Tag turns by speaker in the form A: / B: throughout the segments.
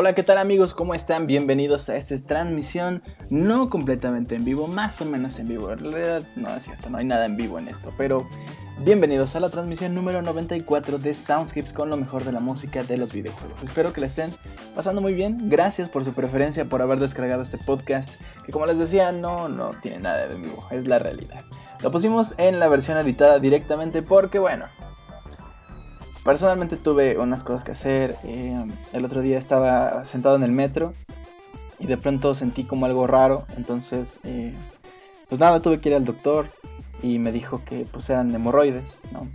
A: Hola, ¿qué tal amigos? ¿Cómo están? Bienvenidos a esta transmisión no completamente en vivo, más o menos en vivo. En realidad no es cierto, no hay nada en vivo en esto, pero Bienvenidos a la transmisión número 94 de Soundscapes con lo mejor de la música de los videojuegos. Espero que la estén pasando muy bien. Gracias por su preferencia, por haber descargado este podcast, que como les decía, no, no tiene nada de vivo, es la realidad. Lo pusimos en la versión editada directamente porque, bueno, personalmente tuve unas cosas que hacer. Eh, el otro día estaba sentado en el metro y de pronto sentí como algo raro, entonces, eh, pues nada, tuve que ir al doctor y me dijo que pues eran hemorroides, ¿no?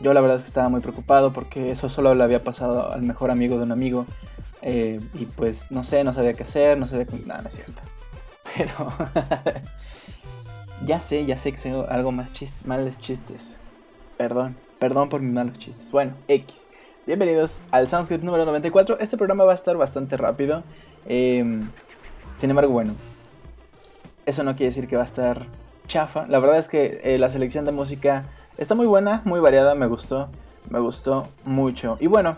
A: Yo la verdad es que estaba muy preocupado porque eso solo le había pasado al mejor amigo de un amigo eh, y pues no sé, no sabía qué hacer, no sabía... Nada, no es cierto. Pero... ya sé, ya sé que sé algo más chist males chistes. Perdón, perdón por mis malos chistes. Bueno, X. Bienvenidos al Soundscript número 94. Este programa va a estar bastante rápido. Em, sin embargo, bueno, eso no quiere decir que va a estar chafa. La verdad es que eh, la selección de música está muy buena, muy variada, me gustó, me gustó mucho. Y bueno,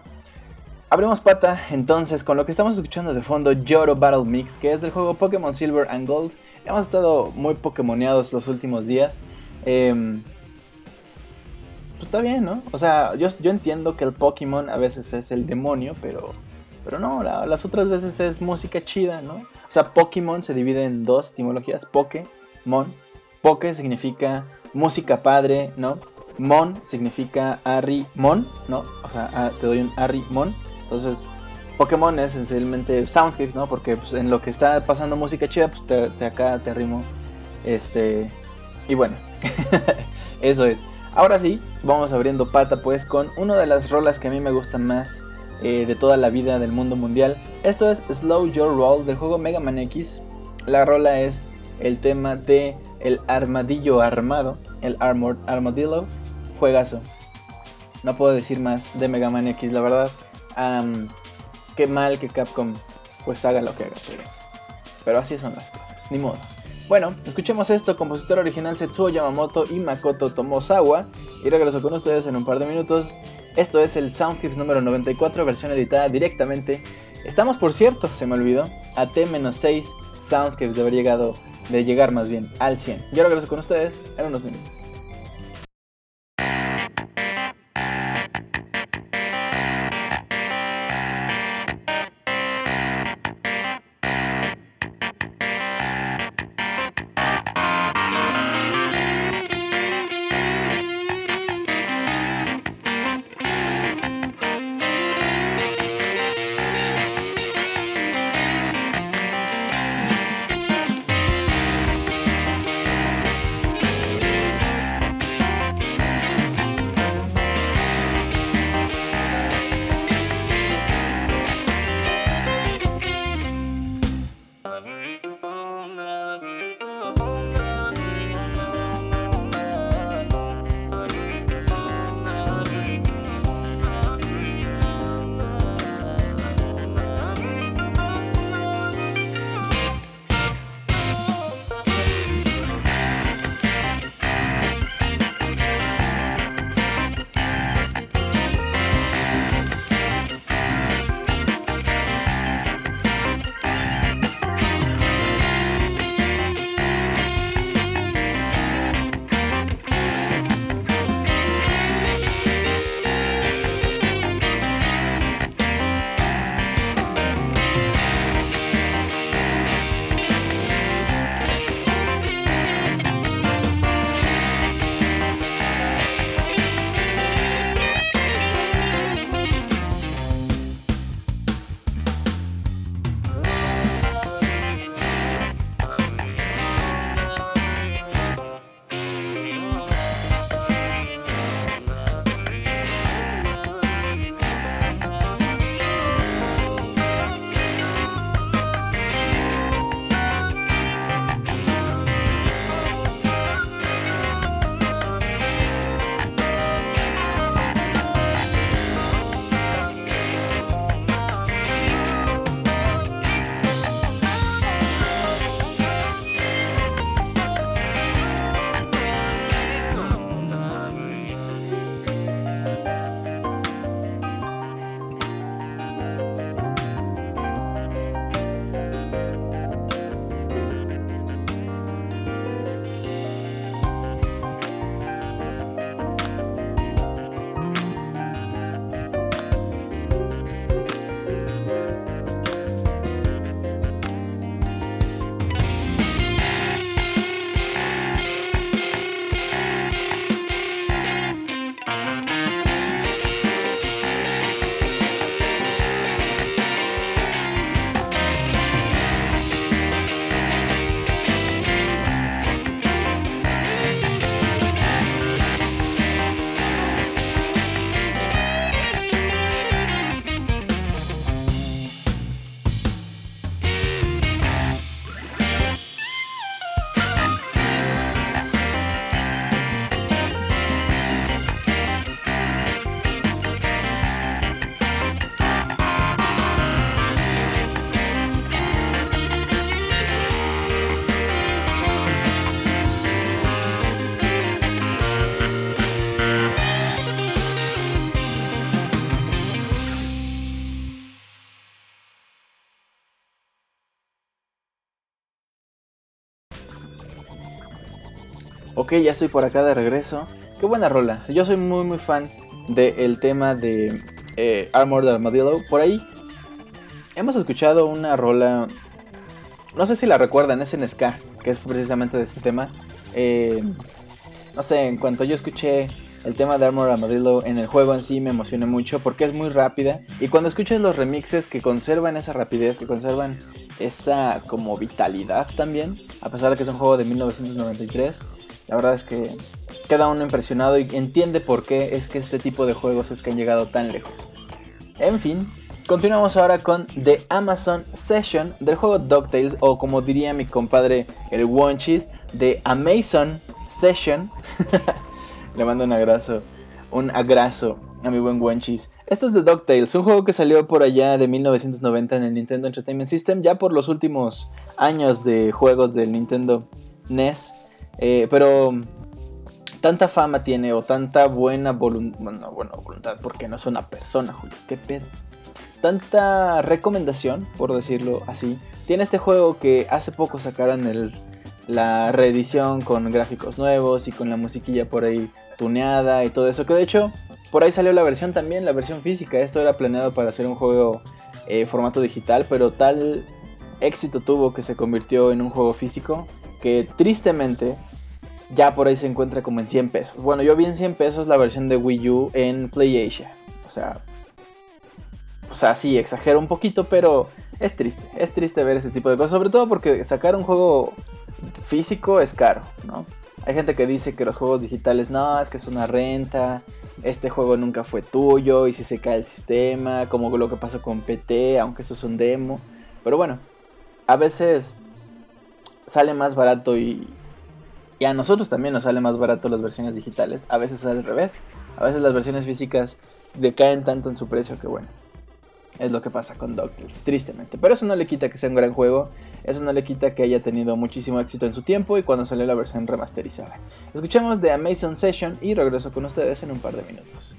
A: abrimos pata entonces con lo que estamos escuchando de fondo, Yoro Battle Mix, que es del juego Pokémon Silver and Gold. Hemos estado muy pokemoneados los últimos días. Em, pues está bien, ¿no? O sea, yo, yo entiendo que el Pokémon a veces es el demonio, pero, pero no, las otras veces es música chida, ¿no? O sea, Pokémon se divide en dos etimologías, Pokémon Poke significa música padre, ¿no? Mon significa Mon, ¿no? O sea, ah, te doy un Mon. Entonces, Pokémon es esencialmente soundscapes, ¿no? Porque pues, en lo que está pasando música chida, pues te, acá te arrimo. Este. Y bueno, eso es. Ahora sí, vamos abriendo pata pues con una de las rolas que a mí me gustan más eh, de toda la vida del mundo mundial. Esto es Slow Your Roll del juego Mega Man X. La rola es el tema de el armadillo armado, el Armored Armadillo, juegazo. No puedo decir más de Mega Man X, la verdad. qué mal que Capcom pues haga lo que haga, pero, así son las cosas, ni modo. Bueno, escuchemos esto, compositor original Setsuo Yamamoto y Makoto Tomosawa, y regreso con ustedes en un par de minutos. Esto es el Soundscapes número 94, versión editada directamente. Estamos, por cierto, se me olvidó, a T-6 Soundscapes de haber llegado de llegar más bien al 100. Yo regreso con ustedes en unos minutos. Ok, ya estoy por acá de regreso. Qué buena rola. Yo soy muy muy fan del tema de eh, Armored Armadillo. Por ahí hemos escuchado una rola. No sé si la recuerdan, es en Ska, que es precisamente de este tema. Eh, no sé, en cuanto yo escuché el tema de Armored Armadillo en el juego en sí me emocioné mucho porque es muy rápida. Y cuando escuchas los remixes que conservan esa rapidez, que conservan esa como vitalidad también, a pesar de que es un juego de 1993, la verdad es que queda uno impresionado y entiende por qué es que este tipo de juegos es que han llegado tan lejos. En fin, continuamos ahora con The Amazon Session del juego DuckTales o como diría mi compadre el Wonchis, The Amazon Session. Le mando un abrazo, un abrazo a mi buen Wonchis. Esto es The DuckTales, un juego que salió por allá de 1990 en el Nintendo Entertainment System, ya por los últimos años de juegos del Nintendo NES. Eh, pero tanta fama tiene o tanta buena voluntad, bueno, voluntad, porque no es una persona, Julio, qué pedo. Tanta recomendación, por decirlo así, tiene este juego que hace poco sacaron el, la reedición con gráficos nuevos y con la musiquilla por ahí tuneada y todo eso, que de hecho por ahí salió la versión también, la versión física, esto era planeado para hacer un juego eh, formato digital, pero tal éxito tuvo que se convirtió en un juego físico que tristemente ya por ahí se encuentra como en 100 pesos. Bueno, yo vi en 100 pesos la versión de Wii U en PlayAsia. O sea, o sea, sí, exagero un poquito, pero es triste. Es triste ver ese tipo de cosas, sobre todo porque sacar un juego físico es caro, ¿no? Hay gente que dice que los juegos digitales no, es que es una renta, este juego nunca fue tuyo y si se cae el sistema, como lo que pasa con PT, aunque eso es un demo. Pero bueno, a veces sale más barato y, y a nosotros también nos sale más barato las versiones digitales. A veces al revés. A veces las versiones físicas decaen tanto en su precio que bueno. Es lo que pasa con DuckTales, tristemente. Pero eso no le quita que sea un gran juego. Eso no le quita que haya tenido muchísimo éxito en su tiempo y cuando salió la versión remasterizada. Escuchamos de Amazon Session y regreso con ustedes en un par de minutos.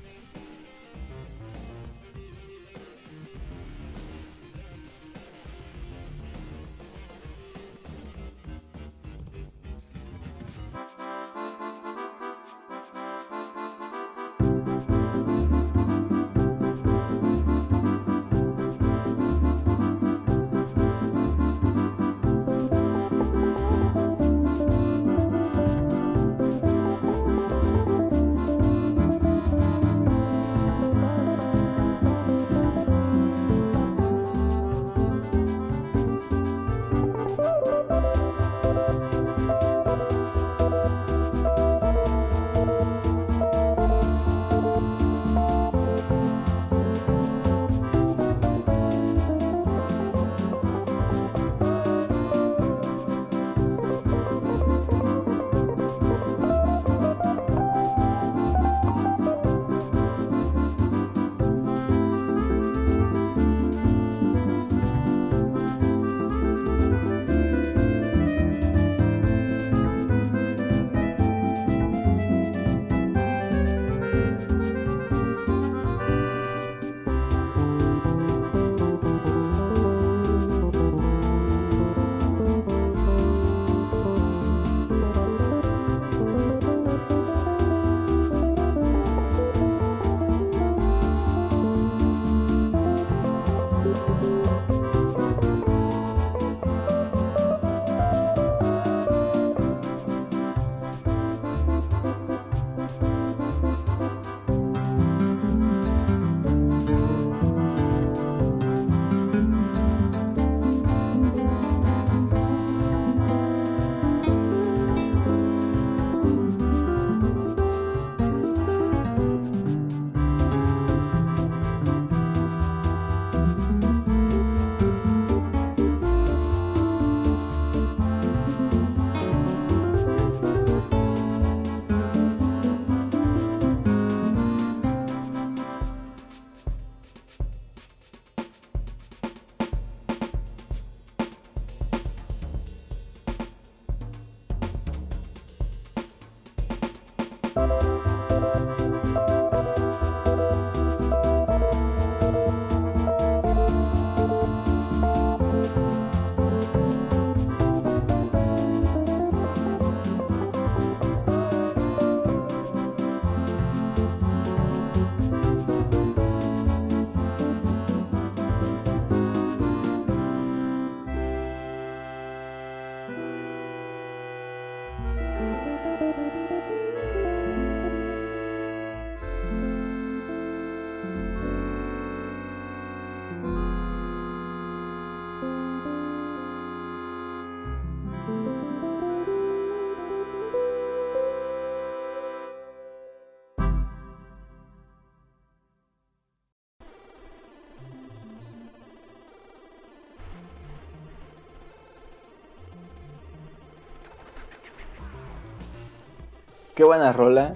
A: Qué buena rola.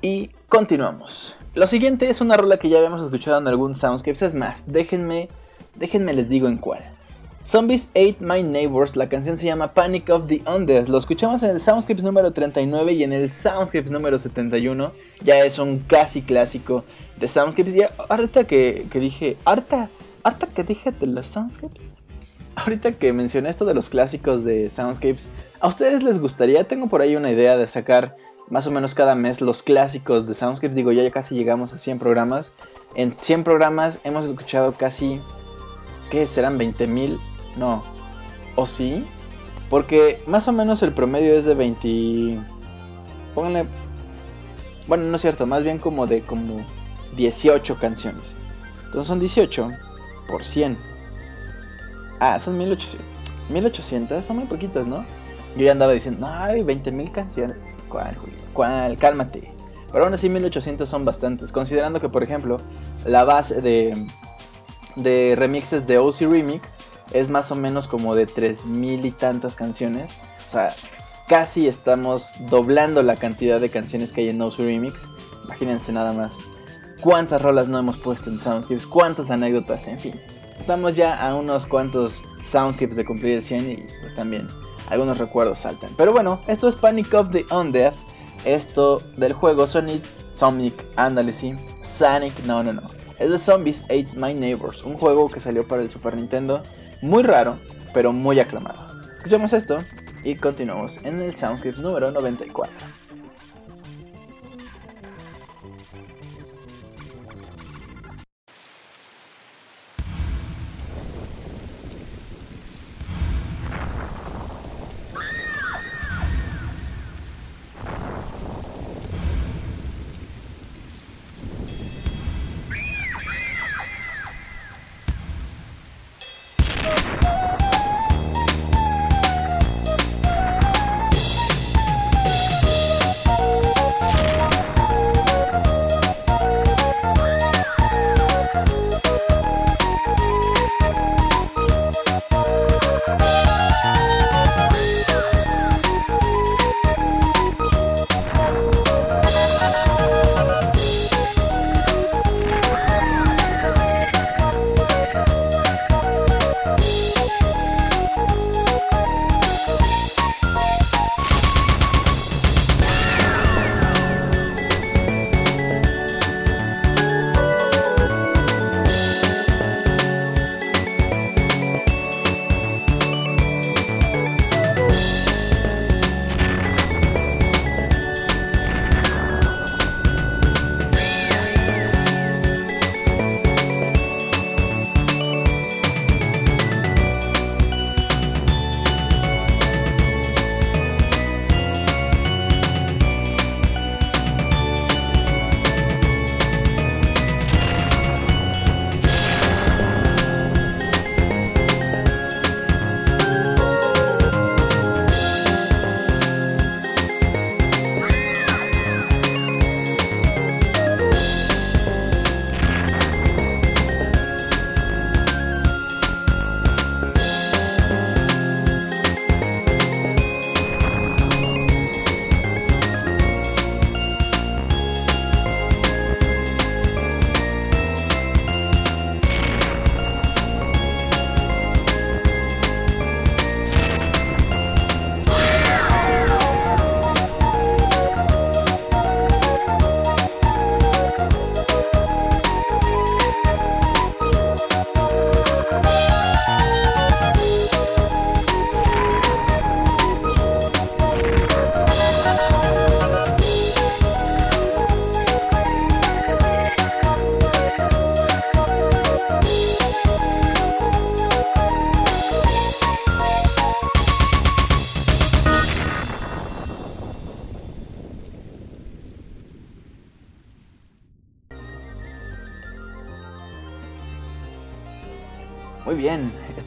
A: Y continuamos. Lo siguiente es una rola que ya habíamos escuchado en algún Soundscapes. Es más, déjenme, déjenme les digo en cuál. Zombies Ate My Neighbors, la canción se llama Panic of the Undead. Lo escuchamos en el Soundscapes número 39 y en el Soundscapes número 71. Ya es un casi clásico de Soundscapes. Ya ahorita que, que dije, harta, harta que dije de los Soundscapes. Ahorita que mencioné esto de los clásicos de Soundscapes, ¿a ustedes les gustaría? Tengo por ahí una idea de sacar más o menos cada mes los clásicos de Soundscapes. Digo, ya casi llegamos a 100 programas. En 100 programas hemos escuchado casi, ¿qué? ¿Serán 20 mil? No. ¿O sí? Porque más o menos el promedio es de 20... Pónganle... Bueno, no es cierto, más bien como de como 18 canciones. Entonces son 18 por 100. Ah, son 1800. 1800, son muy poquitas, ¿no? Yo ya andaba diciendo, ay, 20 mil canciones. ¿Cuál, ¿Cuál? Cálmate. Pero aún así 1800 son bastantes. Considerando que, por ejemplo, la base de, de remixes de OC Remix es más o menos como de 3000 y tantas canciones. O sea, casi estamos doblando la cantidad de canciones que hay en OC Remix. Imagínense nada más. ¿Cuántas rolas no hemos puesto en Soundscapes? ¿Cuántas anécdotas? En fin. Estamos ya a unos cuantos soundscapes de cumplir el 100 y pues también algunos recuerdos saltan. Pero bueno, esto es Panic of the Undead. Esto del juego Sonic, Sonic, ándale sí, Sonic, no, no, no. Es de Zombies Ate My Neighbors, un juego que salió para el Super Nintendo, muy raro, pero muy aclamado. Escuchamos esto y continuamos en el Soundscript número 94.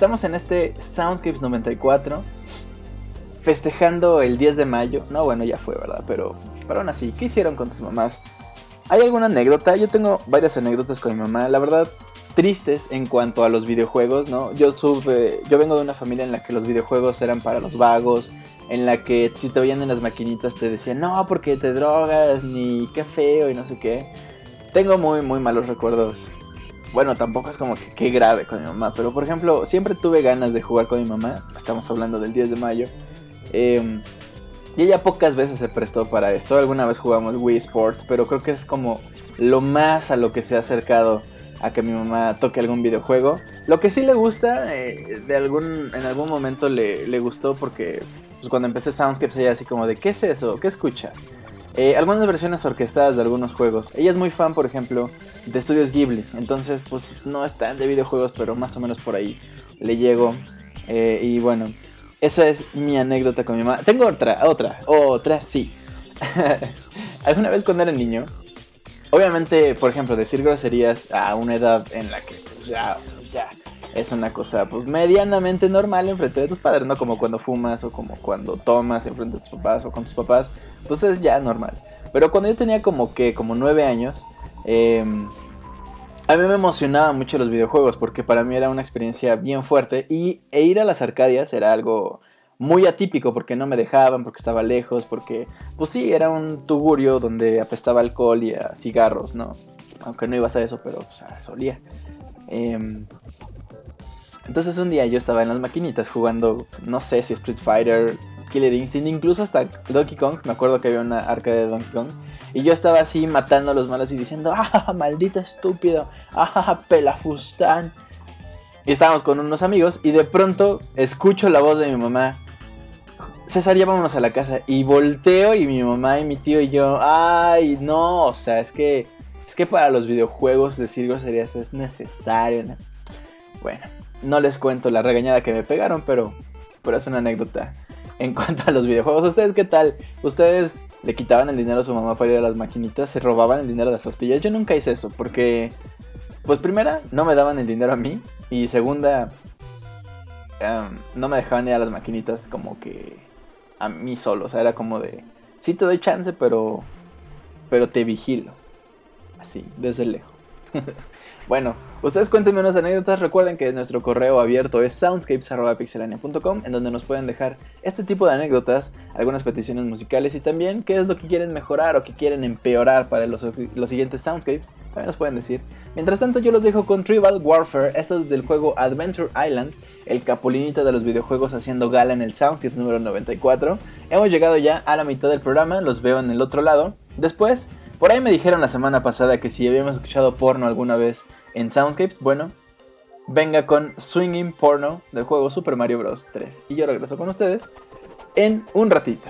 A: Estamos en este Soundscapes 94, festejando el 10 de mayo. No, bueno, ya fue, ¿verdad? Pero, pero aún así, ¿qué hicieron con tus mamás? ¿Hay alguna anécdota? Yo tengo varias anécdotas con mi mamá. La verdad, tristes en cuanto a los videojuegos, ¿no? Yo tuve, yo vengo de una familia en la que los videojuegos eran para los vagos, en la que si te veían en las maquinitas te decían, no, porque te drogas, ni qué feo y no sé qué. Tengo muy, muy malos recuerdos. Bueno, tampoco es como que qué grave con mi mamá, pero por ejemplo, siempre tuve ganas de jugar con mi mamá. Estamos hablando del 10 de mayo. Em, y ella pocas veces se prestó para esto. Alguna vez jugamos Wii Sports, pero creo que es como lo más a lo que se ha acercado a que mi mamá toque algún videojuego. Lo que sí le gusta, eh, de algún, en algún momento le, le gustó porque pues, cuando empecé Soundscapes ella así como de, ¿qué es eso? ¿Qué escuchas? Eh, algunas versiones orquestadas de algunos juegos. Ella es muy fan, por ejemplo, de estudios Ghibli. Entonces, pues no es tan de videojuegos, pero más o menos por ahí le llego. Eh, y bueno, esa es mi anécdota con mi mamá. Tengo otra, otra, otra, sí. Alguna vez cuando era niño, obviamente, por ejemplo, decir groserías a una edad en la que pues, ya, ya es una cosa pues medianamente normal en frente de tus padres, no como cuando fumas o como cuando tomas en frente de tus papás o con tus papás, pues es ya normal. Pero cuando yo tenía como que, como nueve años, em, a mí me emocionaban mucho los videojuegos porque para mí era una experiencia bien fuerte y e ir a las Arcadias era algo muy atípico porque no me dejaban, porque estaba lejos, porque pues sí, era un tugurio donde apestaba alcohol y a cigarros, ¿no? Aunque no ibas a eso, pero pues, solía. Em, entonces un día yo estaba en las maquinitas jugando, no sé si Street Fighter, Killer Instinct, incluso hasta Donkey Kong, me acuerdo que había una arcade de Donkey Kong. Y yo estaba así matando a los malos y diciendo, ¡ah, maldito estúpido! ¡ah, pelafustán! Y estábamos con unos amigos y de pronto escucho la voz de mi mamá. César, ya vámonos a la casa. Y volteo y mi mamá y mi tío y yo, ¡ay, no! O sea, es que, es que para los videojuegos decir groserías es necesario. Bueno, no les cuento la regañada que me pegaron, pero, pero es una anécdota en cuanto a los videojuegos. ¿Ustedes qué tal? ¿Ustedes le quitaban el dinero a su mamá para ir a las maquinitas? ¿Se robaban el dinero de las tortillas? Yo nunca hice eso porque, pues primera, no me daban el dinero a mí. Y segunda, em, no me dejaban ir a las maquinitas como que a mí solo. O sea, era como de, sí te doy chance, pero, pero te vigilo. Así, desde lejos. bueno, Ustedes cuéntenme unas anécdotas, recuerden que nuestro correo abierto es soundscapes.pixelania.com en donde nos pueden dejar este tipo de anécdotas, algunas peticiones musicales y también qué es lo que quieren mejorar o que quieren empeorar para los, siguientes soundscapes, también nos pueden decir. Mientras tanto yo los dejo con Tribal Warfare, esto es del juego Adventure Island, el capulinito de los videojuegos haciendo gala en el soundscape número 94. Hemos llegado ya a la mitad del programa, los veo en el otro lado. Después, por ahí me dijeron la semana pasada que si habíamos escuchado porno alguna vez en Soundscapes, bueno, venga con Swinging Porno del juego Super Mario Bros. 3. Y yo regreso con ustedes en un ratito.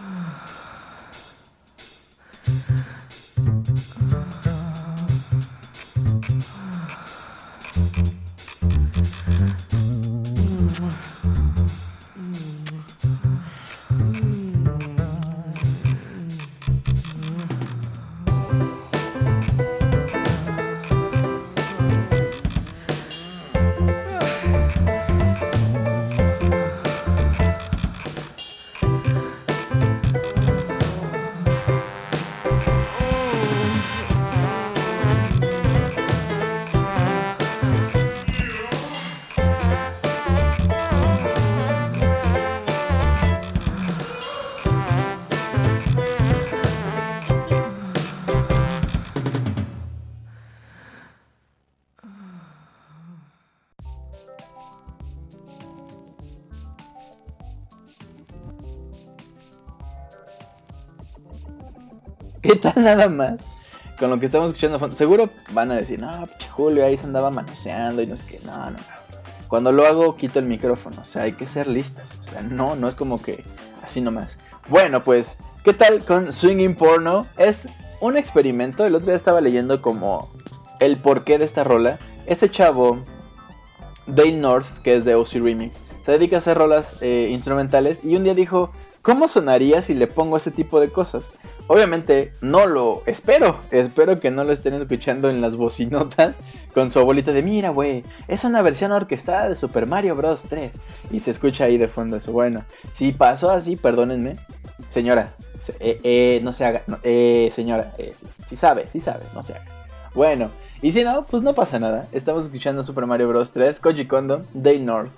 A: Sigh. tal nada más? Con lo que estamos escuchando fondo. Seguro van a decir, no, Julio ahí se andaba manoseando y no sé qué. No, no, no. Cuando lo hago, quito el micrófono. O sea, hay que ser listos. O sea, no, no es como que así nomás. Bueno, pues, ¿qué tal con Swinging Porno? Es un experimento. El otro día estaba leyendo como el porqué de esta rola. Este chavo, Dale North, que es de OC Remix, se dedica a hacer rolas eh, instrumentales. Y un día dijo, ¿cómo sonaría si le pongo ese tipo de cosas? Obviamente no lo espero. Espero que no lo estén escuchando en las bocinotas con su abuelita de mira, güey, es una versión orquestada de Super Mario Bros. 3. Y se escucha ahí de fondo eso. Bueno, si pasó así, perdónenme. Señora, eh, eh, no se haga. eh, señora, eh, si, sabe, si sabe, no se haga. Bueno, y si no, pues no pasa nada. Estamos escuchando Super Mario Bros. 3, Koji Kondo, Day North.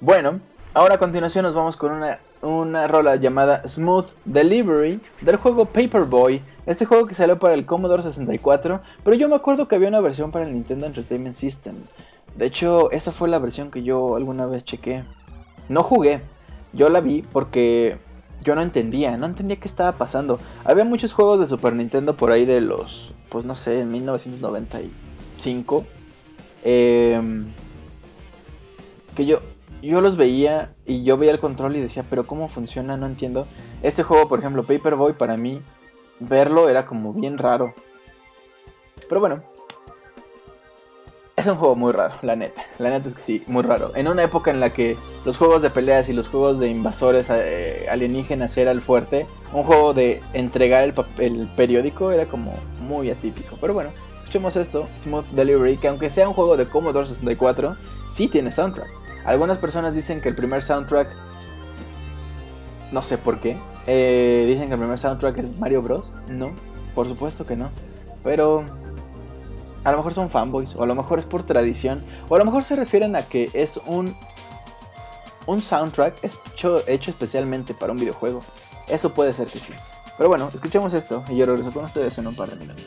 A: Bueno, ahora a continuación nos vamos con una una rola llamada Smooth Delivery del juego Paperboy. Este juego que salió para el Commodore 64, pero yo me acuerdo que había una versión para el Nintendo Entertainment System. De hecho, esa fue la versión que yo alguna vez chequé. No jugué, yo la vi porque yo no entendía, no entendía qué estaba pasando. Había muchos juegos de Super Nintendo por ahí de los, pues no sé, en 1995. Em, que yo, yo los veía y yo veía el control y decía, pero ¿cómo funciona? No entiendo. Este juego, por ejemplo, Paperboy, para mí, verlo era como bien raro. Pero bueno, es un juego muy raro, la neta. La neta es que sí, muy raro. En una época en la que los juegos de peleas y los juegos de invasores eh, alienígenas era el fuerte, un juego de entregar el, el periódico era como muy atípico. Pero bueno, escuchemos esto, Smooth Delivery, que aunque sea un juego de Commodore 64, sí tiene soundtrack. Algunas personas dicen que el primer soundtrack, no sé por qué, eh, dicen que el primer soundtrack es Mario Bros. No, por supuesto que no. Pero a lo mejor son fanboys, o a lo mejor es por tradición, o a lo mejor se refieren a que es un, un soundtrack hecho, hecho especialmente para un videojuego. Eso puede ser que sí. Pero bueno, escuchemos esto y yo regreso con ustedes en un par de minutos.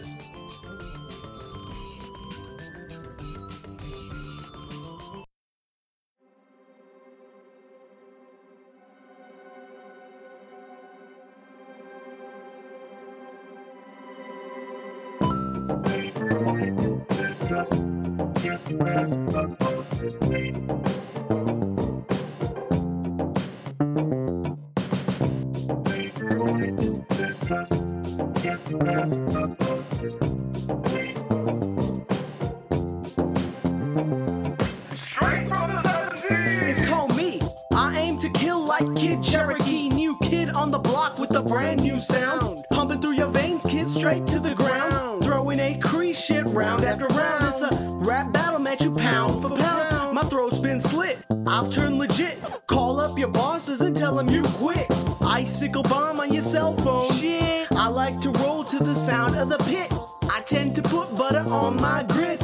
B: Kill like Kid Cherokee. New kid on the block with a brand new sound. Pumping through your veins, kid, straight to the ground. Throwing a Cree shit round after round. It's a rap battle match you pound for pound. My throat's been slit. I've turned legit. Call up your bosses and tell them you quit. Icicle bomb on your cell phone. Shit. I like to roll to the sound of the pit. I tend to put butter on my grits.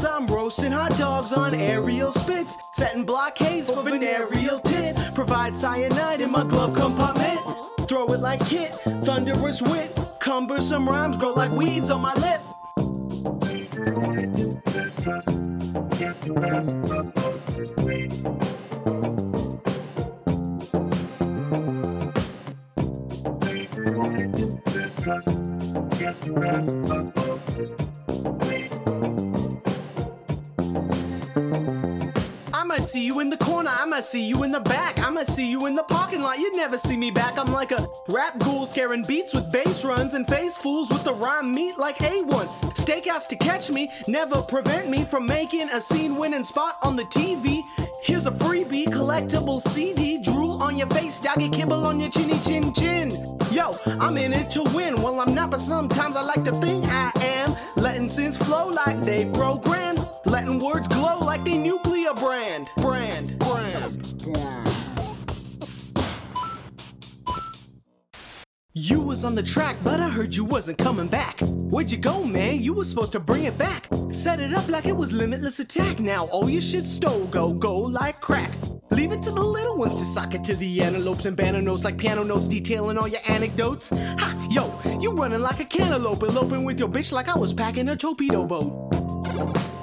B: Roasting hot dogs on aerial spits. Setting blockades for venereal tits. Provide cyanide in my glove compartment. Throw it like kit, thunderous wit. Cumbersome rhymes grow like weeds on my lip. I might see you in the corner, I might see you in the back, I might see you in the parking lot. You'd never see me back. I'm like a rap ghoul scaring beats with bass runs and face fools with the rhyme meat like A1. Stakeouts to catch me, never prevent me from making a scene winning spot on the TV. Here's a freebie, collectible CD. Drool on your face, doggy kibble on your chinny chin chin. Yo, I'm in it to win. Well, I'm not, but sometimes I like to think I am. Letting sins flow like they programmed. Letting words glow like they nuclear brand. Brand. Brand. You was on the track, but I heard you wasn't coming back. Where'd you go, man? You was supposed to bring it back. Set it up like it was limitless attack. Now all your shit stole, go, go like crack. Leave it to the little ones to sock it to the antelopes and banner notes like piano notes detailing all your anecdotes. Ha, yo, you running like a cantaloupe, eloping with your bitch like I was packing a torpedo boat.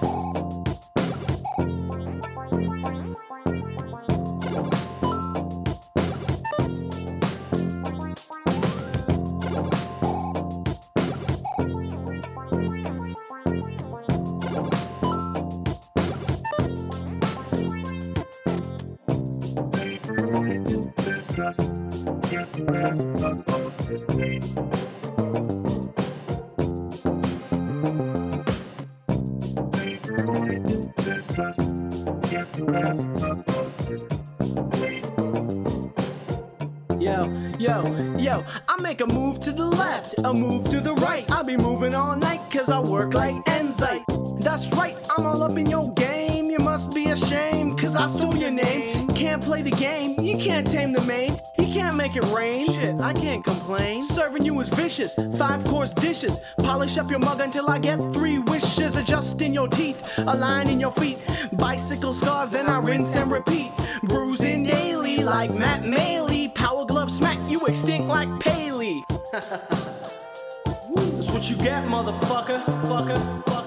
B: Yo, yo, I make a move to the left, a move to the right. I'll be moving all night cause I work like Enzyte. That's right, I'm all up in your game. You must be ashamed cause I stole your name. Can't play the game, you can't tame the main. You can't make it rain. Shit, I can't complain. Serving you is vicious, five course dishes. Polish up your mug until I get three wishes. Adjusting your teeth, aligning your feet. Bicycle scars, then I rinse and repeat. Bruising daily like Matt Maley. Smack, you extinct like Paley. That's what you get, motherfucker. Fucker, fucker, fucker,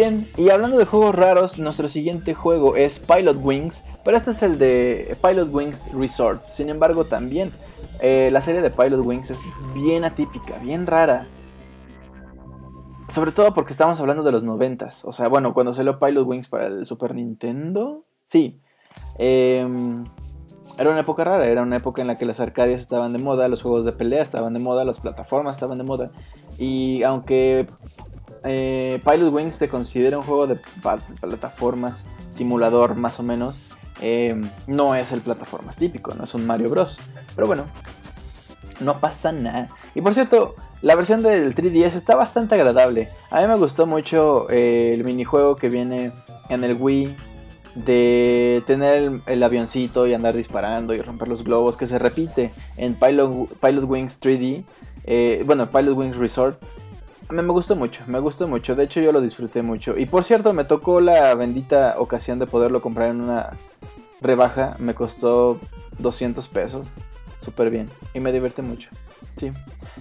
A: bien, y hablando de juegos raros, nuestro siguiente juego es Pilot Wings, pero este es el de Pilot Wings Resort. Sin embargo, también eh, la serie de Pilot Wings es bien atípica, bien rara. Sobre todo porque estamos hablando de los noventas. O sea, bueno, cuando salió Pilot Wings para el Super Nintendo. Sí. em, era una época rara, era una época en la que las arcadias estaban de moda, los juegos de pelea estaban de moda, las plataformas estaban de moda. Y aunque eh, Pilot Wings se considera un juego de plataformas, simulador más o menos, eh, no es el plataformas típico, no es un Mario Bros. Pero bueno, no pasa nada. Y por cierto, la versión del 3DS está bastante agradable. A mí me gustó mucho eh, el minijuego que viene en el Wii de tener el, avioncito y andar disparando y romper los globos que se repite en Pilot, Pilot Wings 3D. Eh, bueno, Pilot Wings Resort. Me, me gustó mucho, me gustó mucho. De hecho, yo lo disfruté mucho. Y por cierto, me tocó la bendita ocasión de poderlo comprar en una rebaja. Me costó 200 pesos. Súper bien. Y me divierte mucho. Sí.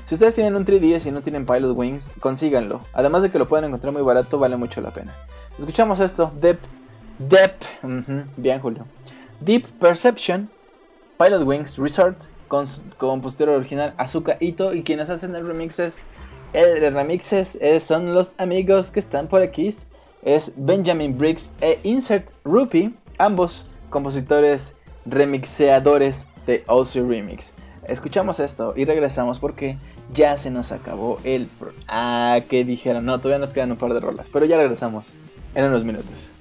A: Si ustedes tienen un 3DS y no tienen Pilot Wings, consíganlo. Además de que lo pueden encontrar muy barato, vale mucho la pena. Escuchamos esto. Deep. Deep. Bien, Julio. Deep Perception. Pilot Wings Resort. Con compositor original Azuka Ito. Y quienes hacen el remix es. El remix son los amigos que están por aquí. Es Benjamin Briggs e Insert Rupee. Ambos compositores remixeadores de OC Remix. Escuchamos esto y regresamos porque ya se nos acabó el... Ah, que dijeron, no, todavía nos quedan un par de rolas, pero ya regresamos en unos minutos.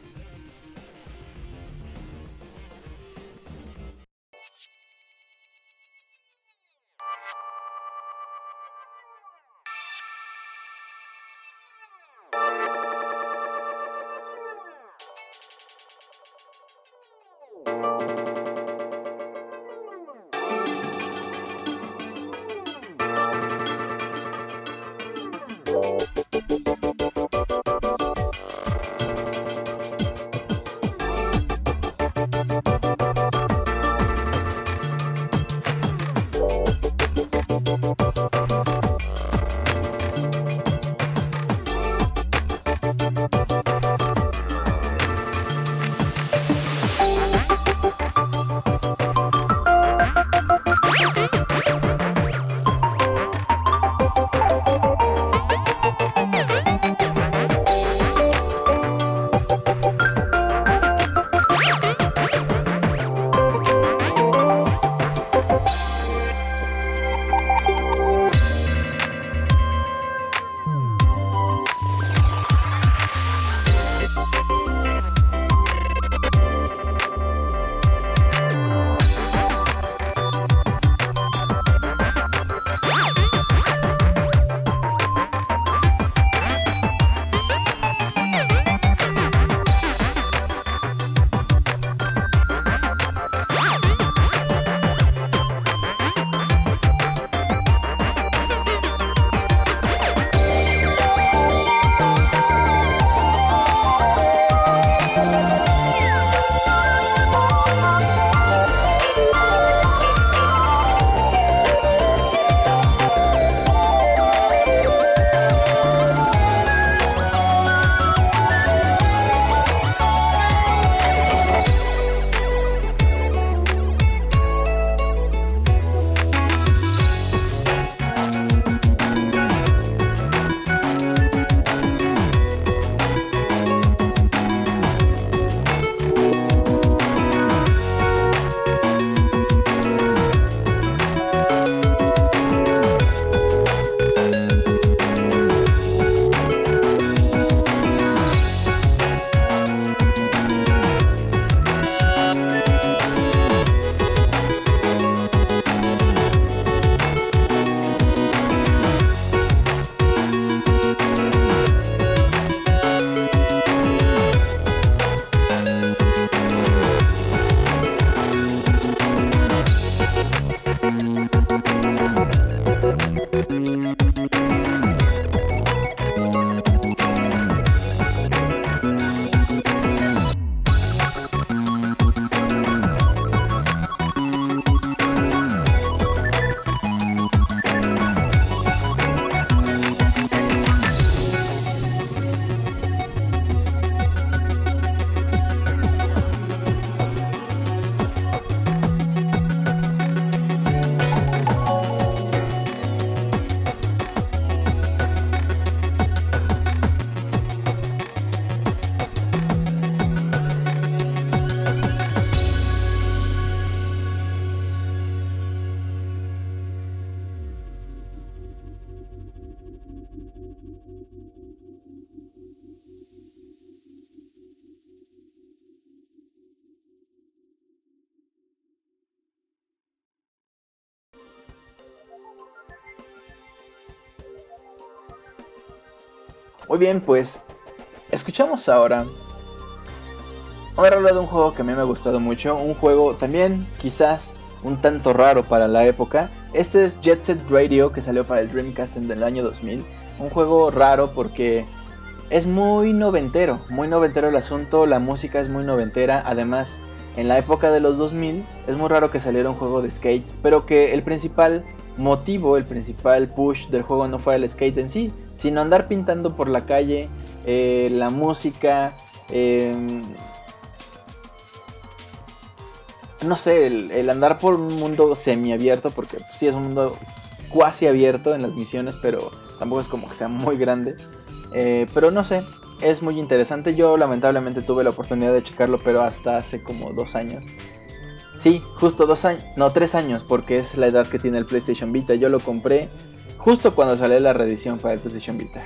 A: Muy bien, pues escuchamos ahora Vamos a hablar de un juego que a mí me ha gustado mucho, un juego también quizás un tanto raro para la época. Este es Jet Set Radio que salió para el Dreamcast en el año 2000. Un juego raro porque es muy noventero, muy noventero el asunto, la música es muy noventera, además en la época de los 2000 es muy raro que saliera un juego de skate, pero que el principal motivo, el principal push del juego no fuera el skate en sí, sino andar pintando por la calle, eh, la música, em, no sé, el, andar por un mundo semiabierto, porque sí es un mundo cuasi abierto en las misiones, pero tampoco es como que sea muy grande. Eh, pero no sé, es muy interesante. Yo lamentablemente tuve la oportunidad de checarlo, pero hasta hace como dos años. Sí, justo dos años, no, tres años, porque es la edad que tiene el PlayStation Vita. Yo lo compré justo cuando salió la reedición para el PlayStation Vita.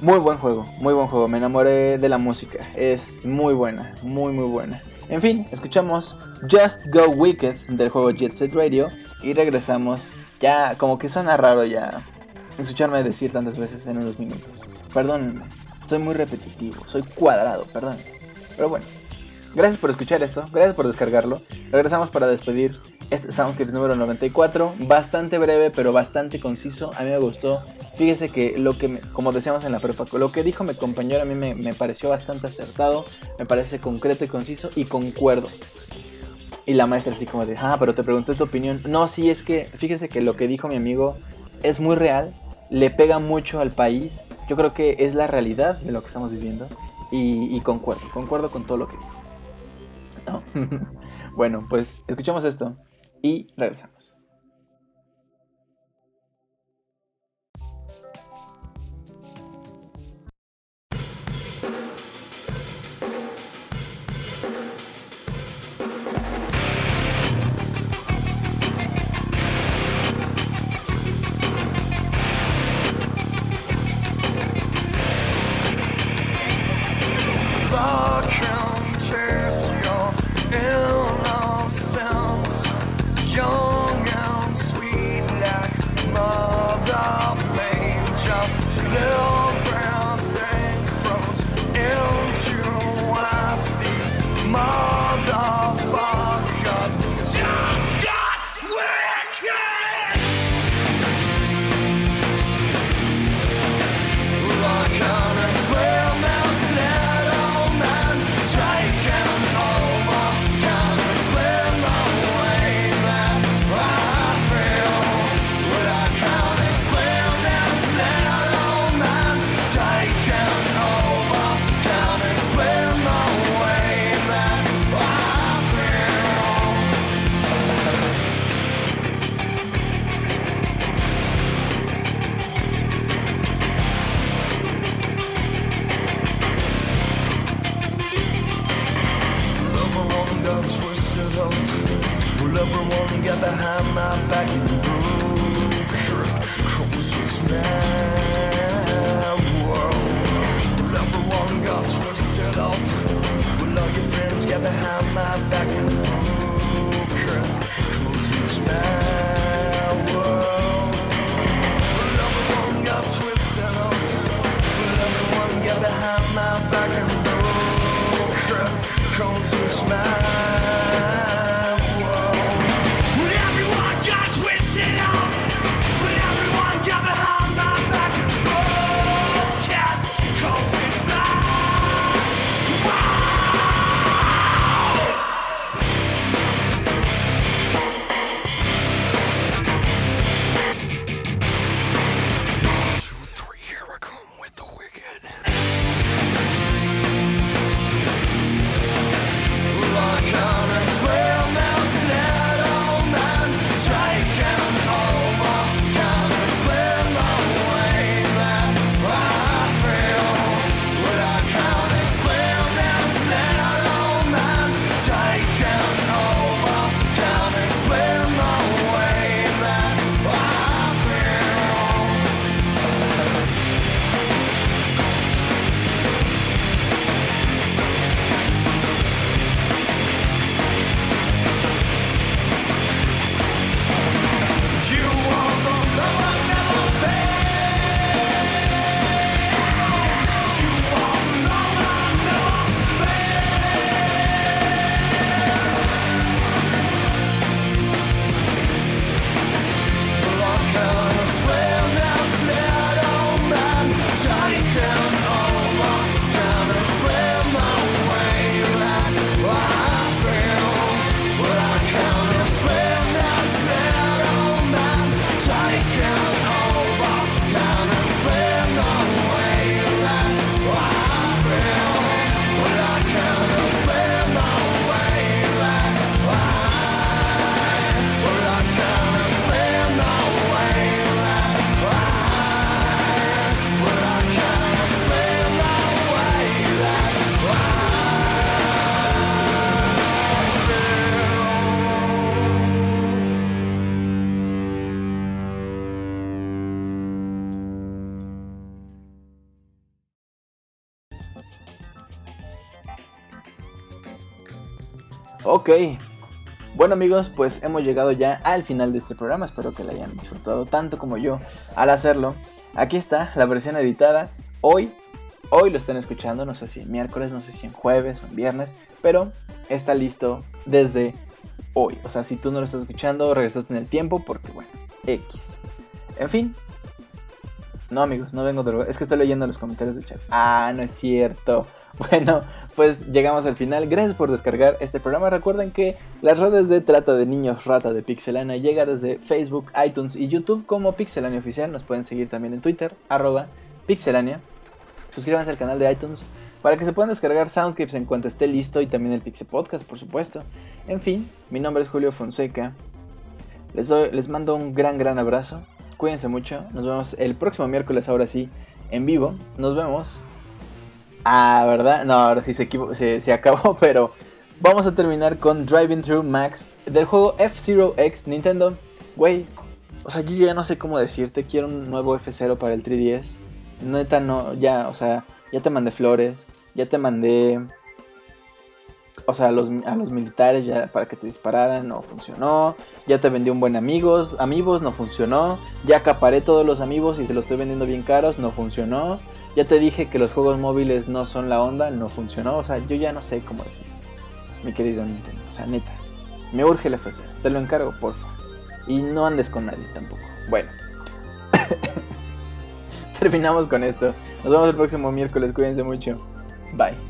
A: Muy buen juego, muy buen juego. Me enamoré de la música. Es muy buena, muy muy buena. En fin, escuchamos Just Go Wicked del juego Jet Set Radio y regresamos. Ya, como que suena raro ya escucharme decir tantas veces en unos minutos. Perdón, soy muy repetitivo, soy cuadrado, perdón. Pero bueno, gracias por escuchar esto, gracias por descargarlo. Regresamos para despedir este Soundscape número 94, bastante breve pero bastante conciso. A mí me gustó Fíjese que lo que, como decíamos en la prepa, lo que dijo mi compañero a mí me, pareció bastante acertado, me parece concreto y conciso y concuerdo. Y la maestra así como de, ah, pero te pregunté tu opinión. No, sí, es que fíjese que lo que dijo mi amigo es muy real, le pega mucho al país. Yo creo que es la realidad de lo que estamos viviendo y, y concuerdo, concuerdo con todo lo que dijo. bueno, pues escuchamos esto y regresamos. Ok. Bueno amigos, pues hemos llegado ya al final de este programa. Espero que lo hayan disfrutado tanto como yo al hacerlo. Aquí está la versión editada. Hoy, hoy lo están escuchando. No sé si en miércoles, no sé si en jueves o en viernes. Pero está listo desde hoy. O sea, si tú no lo estás escuchando, regresaste en el tiempo porque, bueno, X. En fin. No amigos, no vengo de... Es que estoy leyendo los comentarios del chat. Ah, no es cierto. Bueno, pues llegamos al final. Gracias por descargar este programa. Recuerden que las redes de Trata de Niños Rata de Pixelania llega desde Facebook, iTunes y YouTube como Pixelania Oficial. Nos pueden seguir también en Twitter, arroba Pixelania. Suscríbanse al canal de iTunes para que se puedan descargar Soundscapes en cuanto esté listo y también el Pixel Podcast, por supuesto. En fin, mi nombre es Julio Fonseca. Les, les mando un gran, gran abrazo. Cuídense mucho. Nos vemos el próximo miércoles, ahora sí, en vivo. Nos vemos. Ah, ¿verdad? No, ahora sí se, se, se acabó, pero vamos a terminar con Driving Through Max del juego F-Zero X Nintendo. Güey, o sea, yo ya no sé cómo decirte, quiero un nuevo F0 para el 3DS. Neta, no, ya, o sea, ya te mandé flores, ya te mandé, o sea, a los, a los militares ya para que te dispararan, no funcionó. Ya te vendí un buen amigos, amigos, no funcionó. Ya acaparé todos los amigos y se los estoy vendiendo bien caros, no funcionó. Ya te dije que los juegos móviles no son la onda, no funcionó. O sea, yo ya no sé cómo decir. Mi querido Nintendo. O sea, neta. Me urge el FC. Te lo encargo, porfa. Y no andes con nadie tampoco. Bueno. Terminamos con esto. Nos vemos el próximo miércoles. Cuídense mucho. Bye.